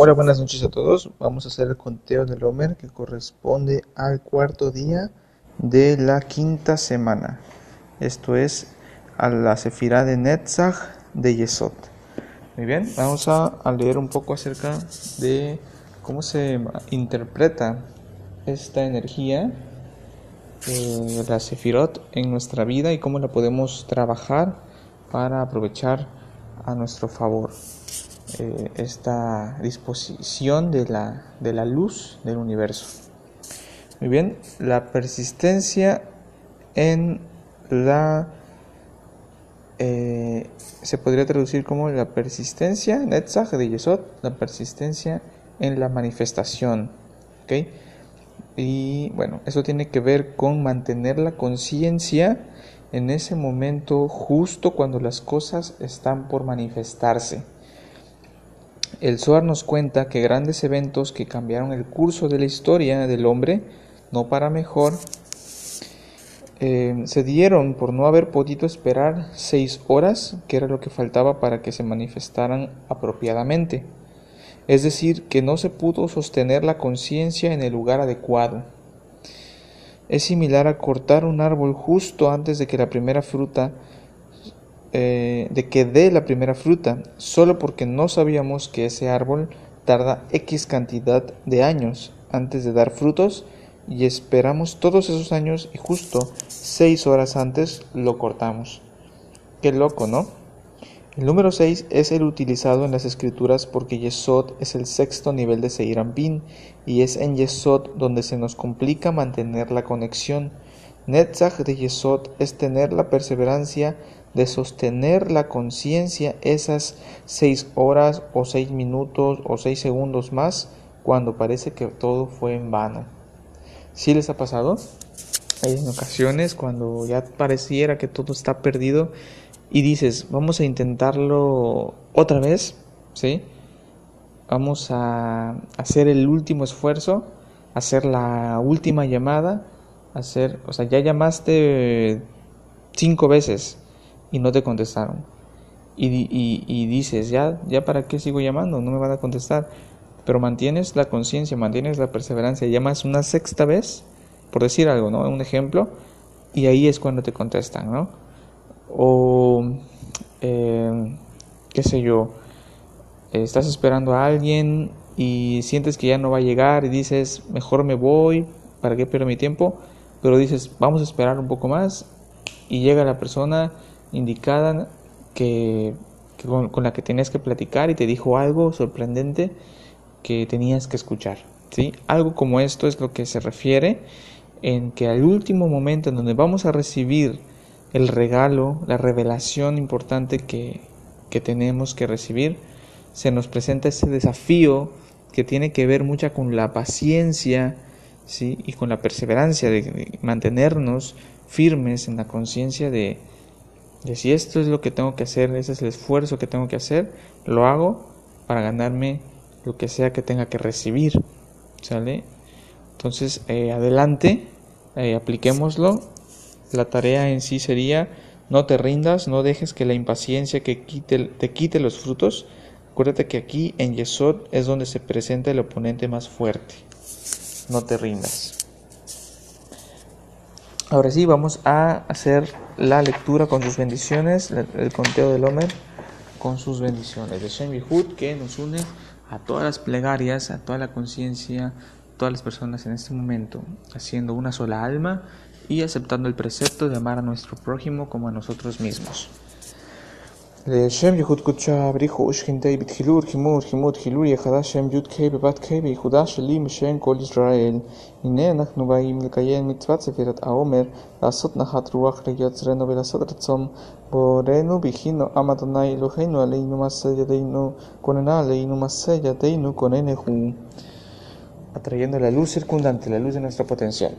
Hola, buenas noches a todos. Vamos a hacer el conteo del Omer que corresponde al cuarto día de la quinta semana. Esto es a la Sefirá de Netzach de Yesod. Muy bien, vamos a, leer un poco acerca de cómo se interpreta esta energía de la Sefirot en nuestra vida y cómo la podemos trabajar para aprovechar a nuestro favor. Eh, esta disposición de la, de la luz del universo. Muy bien, la persistencia en la... Eh, se podría traducir como la persistencia, Netzach de Yesod, la persistencia en la manifestación. ¿okay? Y bueno, eso tiene que ver con mantener la conciencia en ese momento justo cuando las cosas están por manifestarse. El Zohar nos cuenta que grandes eventos que cambiaron el curso de la historia del hombre, no para mejor, eh, se dieron por no haber podido esperar seis horas, que era lo que faltaba para que se manifestaran apropiadamente. Es decir, que no se pudo sostener la conciencia en el lugar adecuado. Es similar a cortar un árbol justo antes de que la primera fruta eh, de que dé la primera fruta, solo porque no sabíamos que ese árbol tarda X cantidad de años antes de dar frutos y esperamos todos esos años y justo seis horas antes lo cortamos. Qué loco, ¿no? El número 6 es el utilizado en las escrituras porque Yesod es el sexto nivel de Seirampin y es en Yesod donde se nos complica mantener la conexión. Netzach de Yesod es tener la perseverancia de sostener la conciencia esas seis horas o seis minutos o seis segundos más cuando parece que todo fue en vano. ¿Sí les ha pasado? En ocasiones cuando ya pareciera que todo está perdido y dices, vamos a intentarlo otra vez, ¿sí? Vamos a hacer el último esfuerzo, hacer la última llamada, hacer, o sea, ya llamaste cinco veces, y no te contestaron. Y, dices, ya, ya para qué sigo llamando, no me van a contestar. Pero mantienes la conciencia, mantienes la perseverancia, llamas una sexta vez, por decir algo, ¿no? Un ejemplo, y ahí es cuando te contestan, ¿no? O, eh, qué sé yo, estás esperando a alguien y sientes que ya no va a llegar y dices, mejor me voy, ¿para qué pierdo mi tiempo? Pero dices, vamos a esperar un poco más y llega la persona indicada que, con, la que tenías que platicar y te dijo algo sorprendente que tenías que escuchar. ¿sí? Algo como esto es lo que se refiere en que al último momento en donde vamos a recibir el regalo, la revelación importante que, que tenemos que recibir, se nos presenta ese desafío que tiene que ver mucho con la paciencia ¿sí? y con la perseverancia de mantenernos firmes en la conciencia de, y si esto es lo que tengo que hacer, ese es el esfuerzo que tengo que hacer, lo hago para ganarme lo que sea que tenga que recibir. ¿Sale? Entonces, eh, adelante, eh, apliquémoslo. La tarea en sí sería, no te rindas, no dejes que la impaciencia que quite, te quite los frutos. Acuérdate que aquí en Yesod es donde se presenta el oponente más fuerte. No te rindas. Ahora sí, vamos a hacer la lectura con sus bendiciones, el conteo del Homer con sus bendiciones. De Shem Yehud que nos une a todas las plegarias, a toda la conciencia, todas las personas en este momento, haciendo una sola alma y aceptando el precepto de amar a nuestro prójimo como a nosotros mismos. לשם ייחוד קודשה בריחו ושכינתי בתחילו ורחימו ורחימו תחילו יחדה שם י"ק בבת ק בייחודה שלי משם כל ישראל. הנה אנחנו באים לקיים מצוות ספירת העומר, לעשות נחת רוח ליוצרנו ולעשות רצון בורנו בכינו עם אדוני אלוהינו עלינו מעשה ידינו כוננה עלינו מעשה ידינו כוננהו. Atrayendo la luz circundante, la luz de nuestra potencial.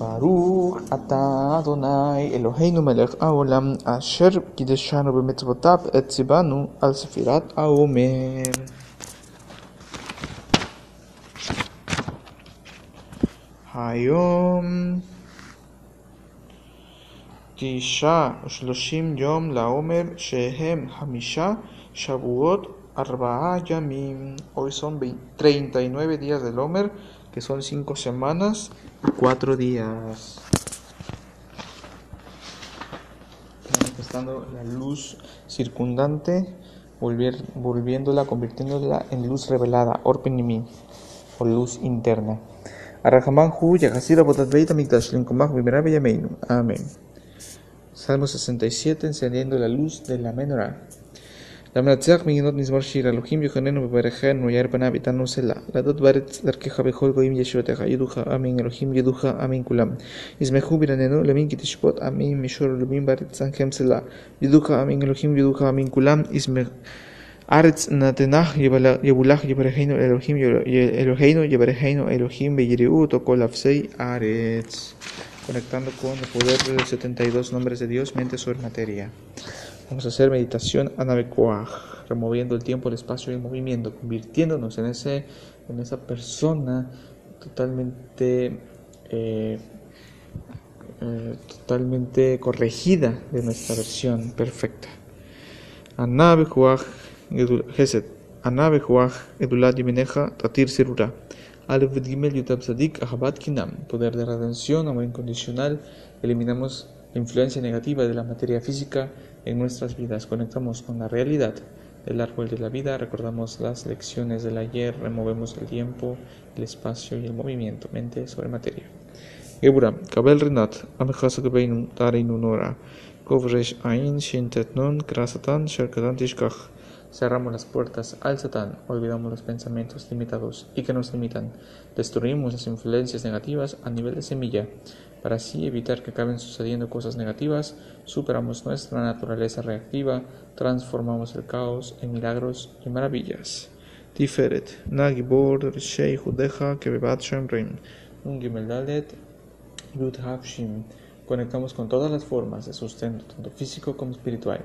ברוך אתה אדוני אלוהינו מלך העולם אשר קידשנו במצוותיו את ציוונו על ספירת העומר. היום תשעה ושלושים יום לעומר שהם חמישה שבועות Arba'a Yamim. Hoy son 39 días del Homer, que son 5 semanas y 4 días. Manifestando la luz circundante, volviéndola, convirtiéndola en luz revelada, Orpenimi, o luz interna. Arrahamán Hu, Yagasira Botat Beita Mikdash, Linkomach, Bimerabe Yameinu. Amén. Salmo 67, encendiendo la luz de la menorá. למנצח מגינות מזמור שיר, אלוהים יוחננו וברכנו, יאיר פניו איתנו סלע. לעדות בארץ דרכך בכל גויים ישועתך, ידוך אמין, אלוהים ידוך אמין כולם. ישמחו ברננו, למין כי תשפוט אמין, מישור אלוהים בארץ צנכם סלע. ידוך אמין, אלוהים ידוך אמין כולם. ישמח... ארץ נתנך יבולך יברכנו אלוהים אלוהינו יברכנו אלוהים ויראו אותו כל אפסי ארץ. Conectando con el poder de los 72 nombres de Dios, mente sobre materia. Vamos a hacer meditación anabekoah, removiendo el tiempo, el espacio y el movimiento, convirtiéndonos en, ese, en esa persona totalmente, eh, eh, totalmente corregida de nuestra versión perfecta. Anabekoah, Geset, Anabekoah, Edulat Yimineja, Tatir Sirura. Alef Gimel Yutab Sadik, Ahabat Kinam, poder de redención, amor incondicional, eliminamos la influencia negativa de la materia física en nuestras vidas. Conectamos con la realidad del árbol de la vida, recordamos las lecciones del ayer, removemos el tiempo, el espacio y el movimiento, mente sobre materia. Kovresh Krasatan. Cerramos las puertas al Satán, olvidamos los pensamientos limitados y que nos limitan. Destruimos las influencias negativas a nivel de semilla para así evitar que acaben sucediendo cosas negativas, superamos nuestra naturaleza reactiva, transformamos el caos en milagros y maravillas. Tiferet, Nagibor, Rishei, Judeja, Kebebat, Shemrim, un Gimeldalet, Yud. Conectamos con todas las formas de sustento, tanto físico como espiritual.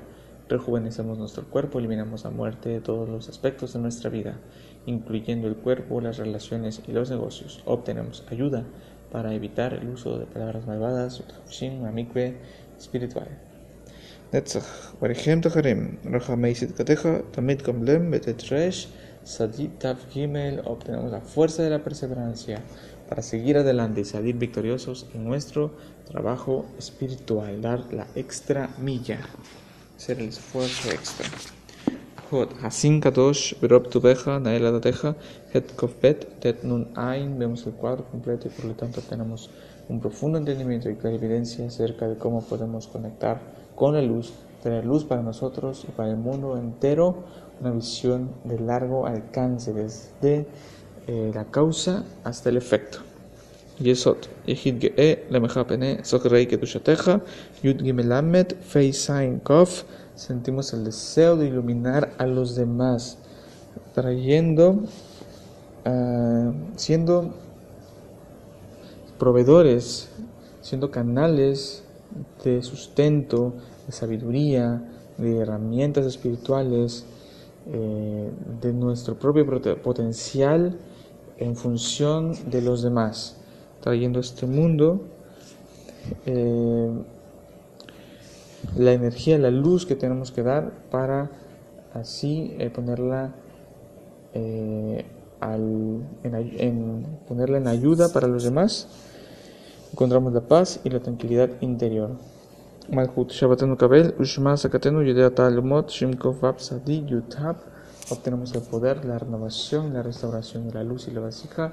Rejuvenecemos nuestro cuerpo, eliminamos la muerte de todos los aspectos de nuestra vida, incluyendo el cuerpo, las relaciones y los negocios. Obtenemos ayuda para evitar el uso de palabras malvadas, shin, amikwe, espiritual. Netzach, Barichem Tacharim, Rahameisit Kateja, Tamid Komlem, Betetresh, Sadit Tav Gimel, obtenemos la fuerza de la perseverancia para seguir adelante y salir victoriosos en nuestro trabajo espiritual, dar la extra milla, hacer el esfuerzo extra. Hot, Hasin Kadosh, Berob Tubeja, Naela Dateja, Het Kofbet, Tet Nun Ain, vemos el cuadro completo y por lo tanto tenemos un profundo entendimiento y clarividencia acerca de cómo podemos conectar con la luz, tener luz para nosotros y para el mundo entero, una visión de largo alcance desde eh, la causa hasta el efecto. Yesot, Yehid Ge'e, Lemeja Pene, Sokrei Kedushateja, Yud Gimelamet, Fei Sain Kof, sentimos el deseo de iluminar a los demás, trayendo, ah, siendo proveedores, siendo canales de sustento, de sabiduría, de herramientas espirituales, eh, de nuestro propio potencial en función de los demás, trayendo a este mundo eh, la energía, la luz que tenemos que dar para así eh, ponerla eh, en, ponerla en ayuda para los demás. Encontramos la paz y la tranquilidad interior. Malhut Shabbatenu Kabel, Ushma Sakatenu Yudea Talmot, Shimkov Sadi Yutab. Obtenemos el poder, la renovación, la restauración de la luz y la vasija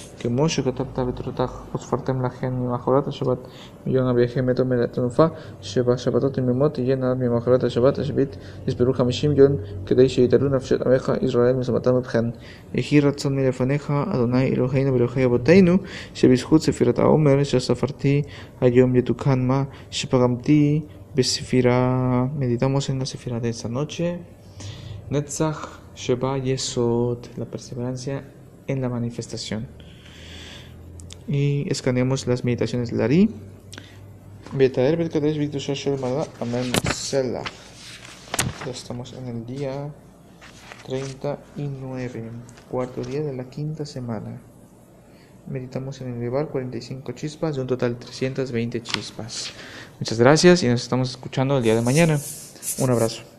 כמו שכתבת בתורתך וספרתם לכן ממחרת השבת מיום אביכם את אומר התנופה שבשבתות תמימות תהיינה ממחרת השבת השביעית יספרו חמישים יום כדי שיתעלו נפשת עמך ישראל מסומתם ובכן יהי רצון מלפניך אדוני אלוהינו ואלוהי אבותינו שבזכות ספירת העומר שספרתי היום יתוקן מה שפגמתי בספירה meditamos en la sefira de esta noche Netzach Sheba Yesod la perseverancia en la manifestación y escaneamos las meditaciones de Lari. Betader, Betkadesh, Vitu Shashel, Mada, Amén, Selah. Ya estamos en el día 39, cuarto día de la quinta semana. Meditamos en el elevar 45 chispas de un total de 320 chispas. Muchas gracias y nos estamos escuchando el día de mañana. Un abrazo.